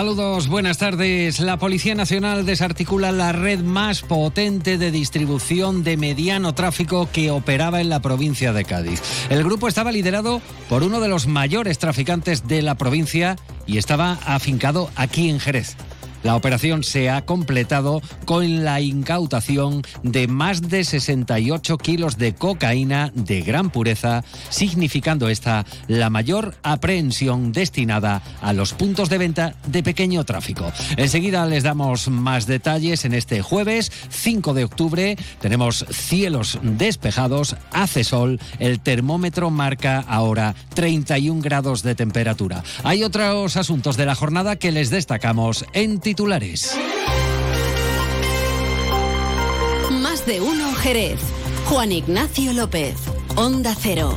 Saludos, buenas tardes. La Policía Nacional desarticula la red más potente de distribución de mediano tráfico que operaba en la provincia de Cádiz. El grupo estaba liderado por uno de los mayores traficantes de la provincia y estaba afincado aquí en Jerez. La operación se ha completado con la incautación de más de 68 kilos de cocaína de gran pureza, significando esta la mayor aprehensión destinada a los puntos de venta de pequeño tráfico. Enseguida les damos más detalles en este jueves 5 de octubre. Tenemos cielos despejados, hace sol, el termómetro marca ahora 31 grados de temperatura. Hay otros asuntos de la jornada que les destacamos en titulares. Más de uno Jerez. Juan Ignacio López. Onda Cero.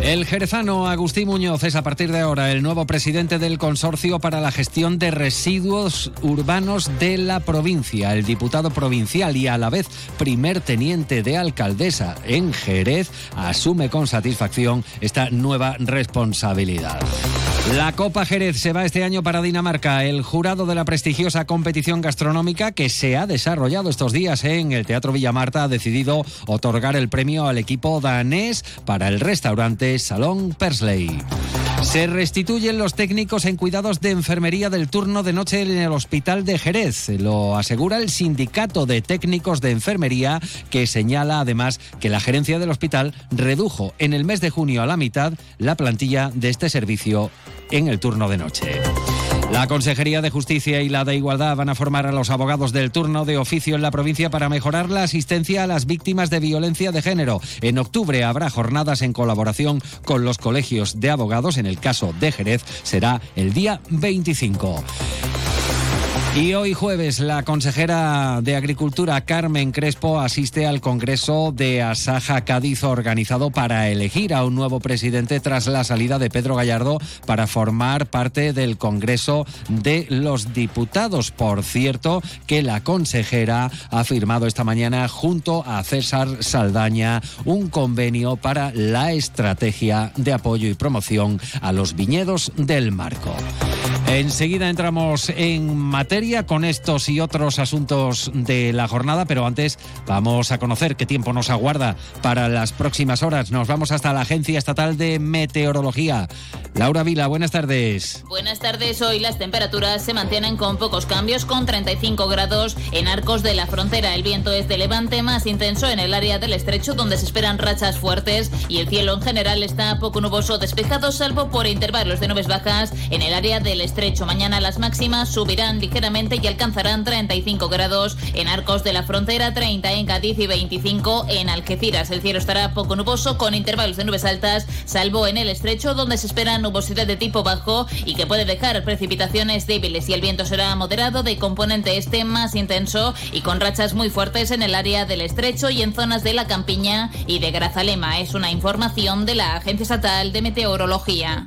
El jerezano Agustín Muñoz es a partir de ahora el nuevo presidente del Consorcio para la Gestión de Residuos Urbanos de la provincia. El diputado provincial y a la vez primer teniente de alcaldesa en Jerez asume con satisfacción esta nueva responsabilidad. La Copa Jerez se va este año para Dinamarca. El jurado de la prestigiosa competición gastronómica que se ha desarrollado estos días en el Teatro Villamarta ha decidido otorgar el premio al equipo danés para el restaurante Salón Persley. Se restituyen los técnicos en cuidados de enfermería del turno de noche en el Hospital de Jerez. Lo asegura el Sindicato de Técnicos de Enfermería, que señala además que la gerencia del hospital redujo en el mes de junio a la mitad la plantilla de este servicio en el turno de noche. La Consejería de Justicia y la de Igualdad van a formar a los abogados del turno de oficio en la provincia para mejorar la asistencia a las víctimas de violencia de género. En octubre habrá jornadas en colaboración con los colegios de abogados. En el caso de Jerez será el día 25. Y hoy jueves la consejera de Agricultura Carmen Crespo asiste al Congreso de Asaja Cádiz organizado para elegir a un nuevo presidente tras la salida de Pedro Gallardo para formar parte del Congreso de los Diputados. Por cierto, que la consejera ha firmado esta mañana junto a César Saldaña un convenio para la estrategia de apoyo y promoción a los viñedos del Marco. Enseguida entramos en materia con estos y otros asuntos de la jornada, pero antes vamos a conocer qué tiempo nos aguarda para las próximas horas. Nos vamos hasta la Agencia Estatal de Meteorología. Laura Vila, buenas tardes. Buenas tardes. Hoy las temperaturas se mantienen con pocos cambios, con 35 grados en arcos de la frontera. El viento es de levante más intenso en el área del estrecho, donde se esperan rachas fuertes y el cielo en general está poco nuboso despejado, salvo por intervalos de nubes bajas en el área del estrecho estrecho. Mañana las máximas subirán ligeramente y alcanzarán 35 grados en Arcos de la Frontera, 30 en Cádiz y 25 en Algeciras. El cielo estará poco nuboso con intervalos de nubes altas, salvo en el estrecho donde se espera nubosidad de tipo bajo y que puede dejar precipitaciones débiles y el viento será moderado de componente este más intenso y con rachas muy fuertes en el área del estrecho y en zonas de la Campiña y de Grazalema. Es una información de la Agencia Estatal de Meteorología.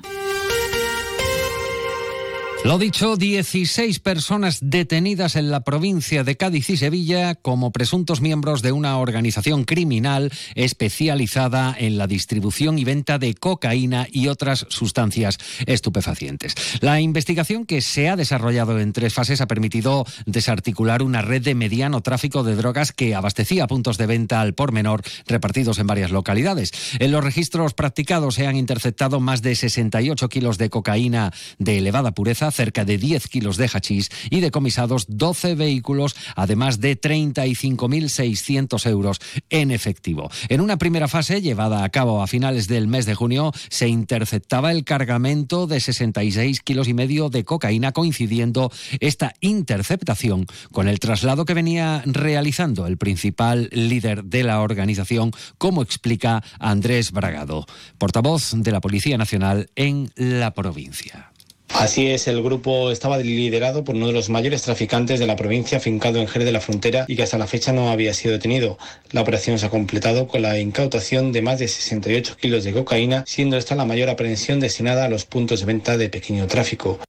Lo dicho, 16 personas detenidas en la provincia de Cádiz y Sevilla como presuntos miembros de una organización criminal especializada en la distribución y venta de cocaína y otras sustancias estupefacientes. La investigación que se ha desarrollado en tres fases ha permitido desarticular una red de mediano tráfico de drogas que abastecía puntos de venta al por menor repartidos en varias localidades. En los registros practicados se han interceptado más de 68 kilos de cocaína de elevada pureza, cerca de 10 kilos de hachís y decomisados 12 vehículos, además de 35.600 euros en efectivo. En una primera fase, llevada a cabo a finales del mes de junio, se interceptaba el cargamento de 66 kilos y medio de cocaína, coincidiendo esta interceptación con el traslado que venía realizando el principal líder de la organización, como explica Andrés Bragado, portavoz de la Policía Nacional en la provincia. Así es, el grupo estaba liderado por uno de los mayores traficantes de la provincia, fincado en Jerez de la Frontera y que hasta la fecha no había sido detenido. La operación se ha completado con la incautación de más de 68 kilos de cocaína, siendo esta la mayor aprehensión destinada a los puntos de venta de pequeño tráfico.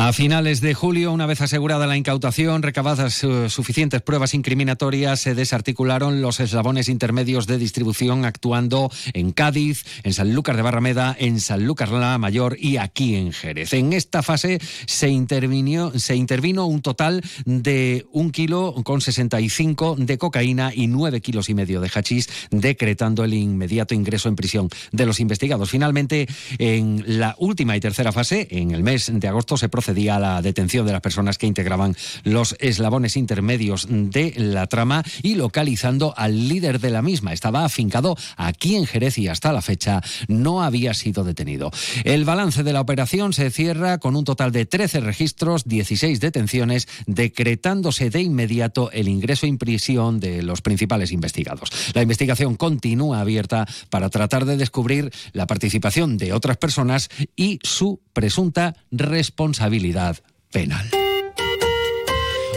A finales de julio, una vez asegurada la incautación, recabadas uh, suficientes pruebas incriminatorias, se desarticularon los eslabones intermedios de distribución actuando en Cádiz, en Sanlúcar de Barrameda, en Sanlúcar la Mayor y aquí en Jerez. En esta fase se, intervino, un total de un kilo con 65 de cocaína y nueve kilos y medio de hachís, decretando el inmediato ingreso en prisión de los investigados. Finalmente, en la última y tercera fase, en el mes de agosto, se procedió a la detención de las personas que integraban los eslabones intermedios de la trama y localizando al líder de la misma. Estaba afincado aquí en Jerez y hasta la fecha no había sido detenido. El balance de la operación se cierra con un total de 13 registros, 16 detenciones, decretándose de inmediato el ingreso en prisión de los principales investigados. La investigación continúa abierta para tratar de descubrir la participación de otras personas y su presunta responsabilidad penal.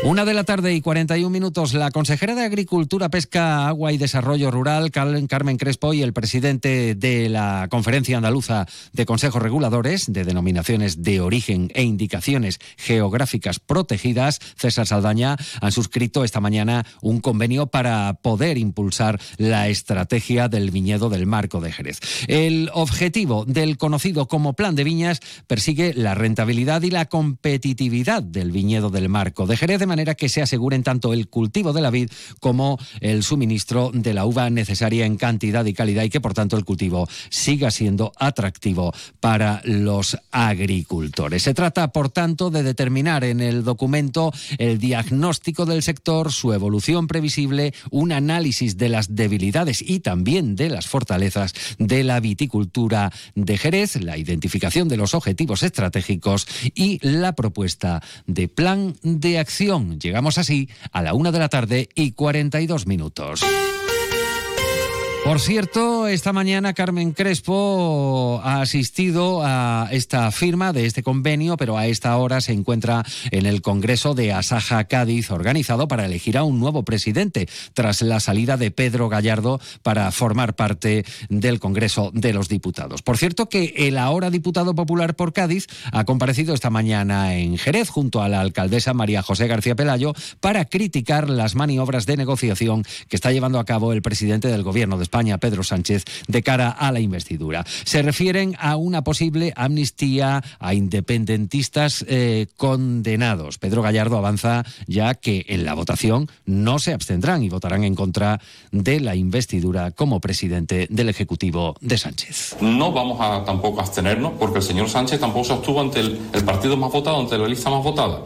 Una de la tarde y 41 minutos, la consejera de Agricultura, Pesca, Agua y Desarrollo Rural, Carmen Crespo, y el presidente de la Conferencia Andaluza de Consejos Reguladores de Denominaciones de Origen e Indicaciones Geográficas Protegidas, César Saldaña, han suscrito esta mañana un convenio para poder impulsar la estrategia del viñedo del Marco de Jerez. El objetivo del conocido como Plan de Viñas persigue la rentabilidad y la competitividad del viñedo del Marco de Jerez manera que se aseguren tanto el cultivo de la vid como el suministro de la uva necesaria en cantidad y calidad y que por tanto el cultivo siga siendo atractivo para los agricultores. Se trata, por tanto, de determinar en el documento el diagnóstico del sector, su evolución previsible, un análisis de las debilidades y también de las fortalezas de la viticultura de Jerez, la identificación de los objetivos estratégicos y la propuesta de plan de acción Llegamos así a la una de la tarde y 42 minutos. Por cierto, esta mañana Carmen Crespo ha asistido a esta firma de este convenio, pero a esta hora se encuentra en el Congreso de Asaja Cádiz, organizado para elegir a un nuevo presidente, tras la salida de Pedro Gallardo para formar parte del Congreso de los Diputados. Por cierto, que el ahora diputado popular por Cádiz ha comparecido esta mañana en Jerez junto a la alcaldesa María José García Pelayo para criticar las maniobras de negociación que está llevando a cabo el presidente del Gobierno España, Pedro Sánchez, de cara a la investidura. Se refieren a una posible amnistía a independentistas eh, condenados. Pedro Gallardo avanza ya que en la votación no se abstendrán y votarán en contra de la investidura como presidente del Ejecutivo de Sánchez. No vamos a tampoco abstenernos porque el señor Sánchez tampoco se abstuvo ante el, partido más votado, ante la lista más votada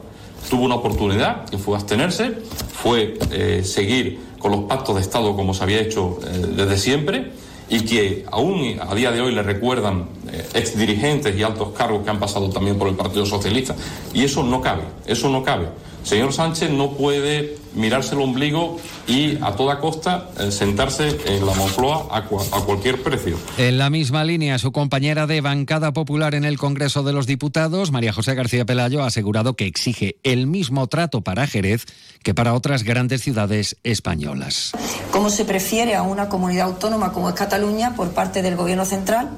tuvo una oportunidad, que fue abstenerse, fue eh, seguir con los pactos de Estado como se había hecho eh, desde siempre y que aún a día de hoy le recuerdan eh, ex dirigentes y altos cargos que han pasado también por el Partido Socialista. Y eso no cabe, eso no cabe. Señor Sánchez no puede mirarse el ombligo y a toda costa eh, sentarse en la Moncloa a, cualquier precio. En la misma línea, su compañera de bancada popular en el Congreso de los Diputados, María José García Pelayo, ha asegurado que exige el mismo trato para Jerez que para otras grandes ciudades españolas. ¿Cómo se prefiere a una comunidad autónoma como es Cataluña por parte del Gobierno central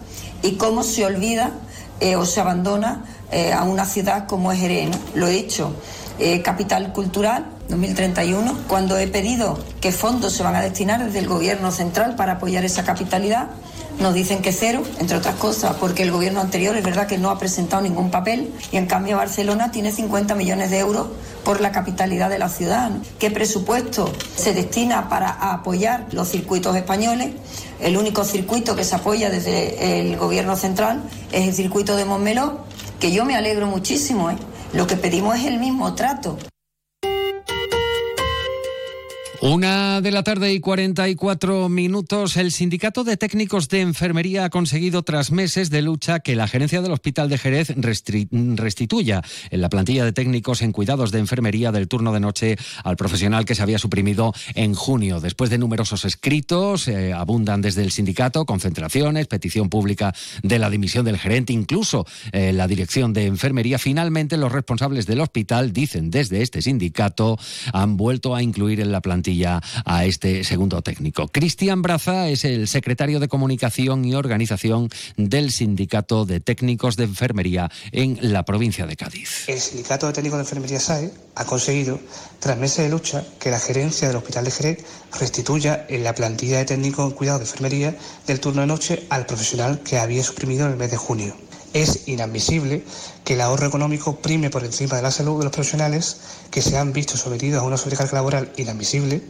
y cómo se olvida eh, o se abandona eh, a una ciudad como es Jerez? Lo he dicho eh, capital cultural 2031, cuando he pedido que fondos se van a destinar desde el gobierno central para apoyar esa capitalidad, nos dicen que cero, entre otras cosas, porque el gobierno anterior es verdad que no ha presentado ningún papel y en cambio Barcelona tiene 50 millones de euros por la capitalidad de la ciudad. ¿Qué presupuesto se destina para apoyar los circuitos españoles? El único circuito que se apoya desde el gobierno central es el circuito de Montmeló, que yo me alegro muchísimo. ¿eh? Lo que pedimos es el mismo trato. Una de la tarde y 44 minutos. El Sindicato de Técnicos de Enfermería ha conseguido, tras meses de lucha, que la gerencia del Hospital de Jerez restituya en la plantilla de técnicos en cuidados de enfermería del turno de noche al profesional que se había suprimido en junio. Después de numerosos escritos, eh, abundan desde el sindicato concentraciones, petición pública de la dimisión del gerente, incluso eh, la dirección de enfermería. Finalmente, los responsables del hospital dicen desde este sindicato han vuelto a incluir en la plantilla a este segundo técnico. Cristian Braza es el secretario de Comunicación y Organización del Sindicato de Técnicos de Enfermería en la provincia de Cádiz. El Sindicato de Técnicos de Enfermería SAE ha conseguido, tras meses de lucha, que la gerencia del Hospital de Jerez restituya en la plantilla de técnicos en cuidado de enfermería del turno de noche al profesional que había suprimido en el mes de junio. Es inadmisible que el ahorro económico prime por encima de la salud de los profesionales que se han visto sometidos a una sobrecarga laboral inadmisible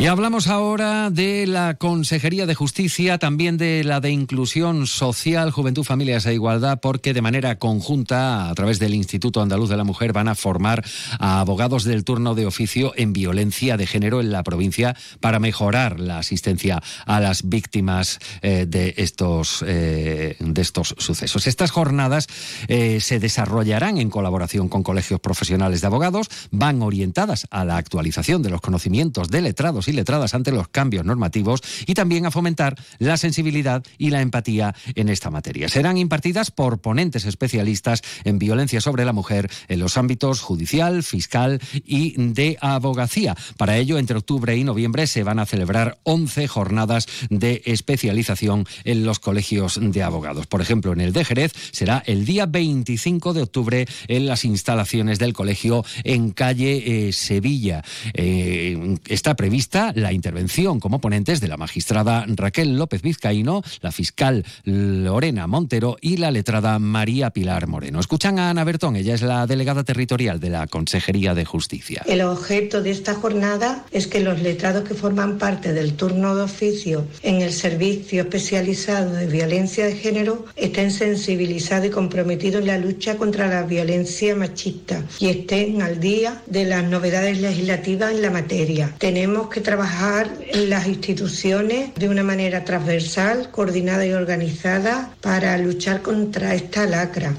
Y hablamos ahora de la Consejería de Justicia, también de la de Inclusión Social, Juventud, Familias e Igualdad, porque de manera conjunta, a través del Instituto Andaluz de la Mujer, van a formar a abogados del turno de oficio en violencia de género en la provincia para mejorar la asistencia a las víctimas eh, de, estos, eh, de estos sucesos. Estas jornadas eh, se desarrollarán en colaboración con colegios profesionales de abogados, van orientadas a la actualización de los conocimientos de letrados letradas ante los cambios normativos y también a fomentar la sensibilidad y la empatía en esta materia. Serán impartidas por ponentes especialistas en violencia sobre la mujer en los ámbitos judicial, fiscal y de abogacía. Para ello, entre octubre y noviembre se van a celebrar 11 jornadas de especialización en los colegios de abogados. Por ejemplo, en el de Jerez será el día 25 de octubre en las instalaciones del colegio en calle eh, Sevilla. Eh, está prevista la intervención como ponentes de la magistrada Raquel López Vizcaíno, la fiscal Lorena Montero y la letrada María Pilar Moreno. Escuchan a Ana Bertón, ella es la delegada territorial de la Consejería de Justicia. El objeto de esta jornada es que los letrados que forman parte del turno de oficio en el servicio especializado de violencia de género estén sensibilizados y comprometidos en la lucha contra la violencia machista y estén al día de las novedades legislativas en la materia. Tenemos que trabajar en las instituciones de una manera transversal, coordinada y organizada para luchar contra esta lacra.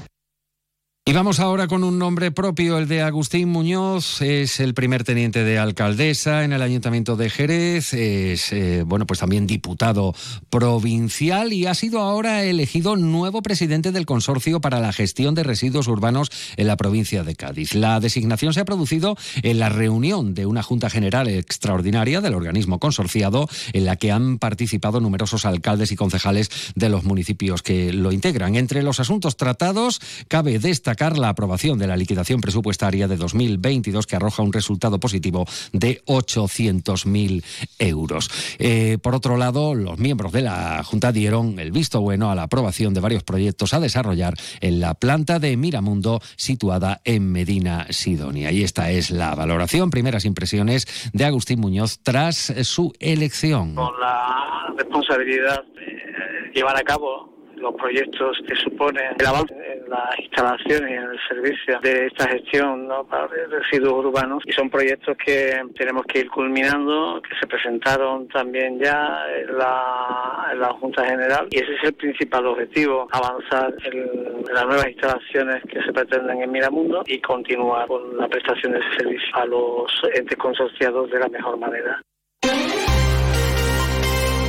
Y vamos ahora con un nombre propio, el de Agustín Muñoz, es el primer teniente de alcaldesa en el Ayuntamiento de Jerez, es eh, bueno, pues también diputado provincial y ha sido ahora elegido nuevo presidente del Consorcio para la Gestión de Residuos Urbanos en la provincia de Cádiz. La designación se ha producido en la reunión de una Junta General extraordinaria del organismo consorciado en la que han participado numerosos alcaldes y concejales de los municipios que lo integran. Entre los asuntos tratados cabe destacar la aprobación de la liquidación presupuestaria de 2022 que arroja un resultado positivo de 800.000 euros. Eh, por otro lado, los miembros de la Junta dieron el visto bueno a la aprobación de varios proyectos a desarrollar en la planta de Miramundo situada en Medina Sidonia. Y esta es la valoración, primeras impresiones de Agustín Muñoz tras su elección. Con la responsabilidad de llevar a cabo los proyectos que suponen el avance en las instalaciones y en el servicio de esta gestión ¿no? para residuos urbanos y son proyectos que tenemos que ir culminando, que se presentaron también ya en la, en la Junta General y ese es el principal objetivo, avanzar en, las nuevas instalaciones que se pretenden en Miramundo y continuar con la prestación de ese servicio a los entes consorciados de la mejor manera.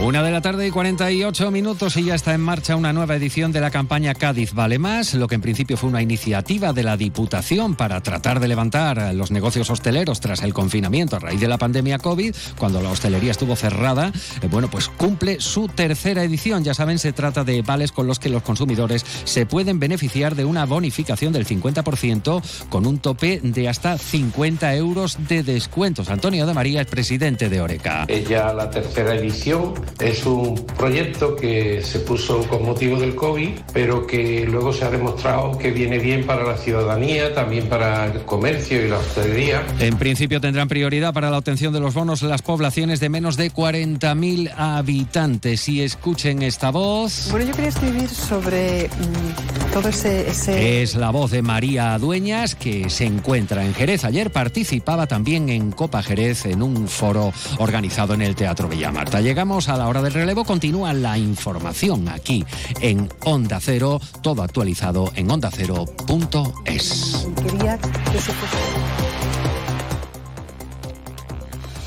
Una de la tarde y 48 minutos y ya está en marcha una nueva edición de la campaña Cádiz Vale Más, lo que en principio fue una iniciativa de la Diputación para tratar de levantar los negocios hosteleros tras el confinamiento a raíz de la pandemia COVID, cuando la hostelería estuvo cerrada. Eh, bueno, pues cumple su tercera edición. Ya saben, se trata de vales con los que los consumidores se pueden beneficiar de una bonificación del 50% con un tope de hasta 50 euros de descuentos. Antonio de María es presidente de Oreca. Es ya la tercera edición es un proyecto que se puso con motivo del COVID, pero que luego se ha demostrado que viene bien para la ciudadanía, también para el comercio y la hostelería. En principio tendrán prioridad para la obtención de los bonos las poblaciones de menos de 40.000 habitantes. Y escuchen esta voz. Bueno, yo quería escribir sobre mm, todo ese, ese... Es la voz de María Dueñas, que se encuentra en Jerez. Ayer participaba también en Copa Jerez en un foro organizado en el Teatro Villamarta. Llegamos a la hora del relevo continúa la información aquí en Onda Cero, todo actualizado en ondacero.es.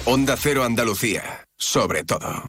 Onda Cero Andalucía, sobre todo.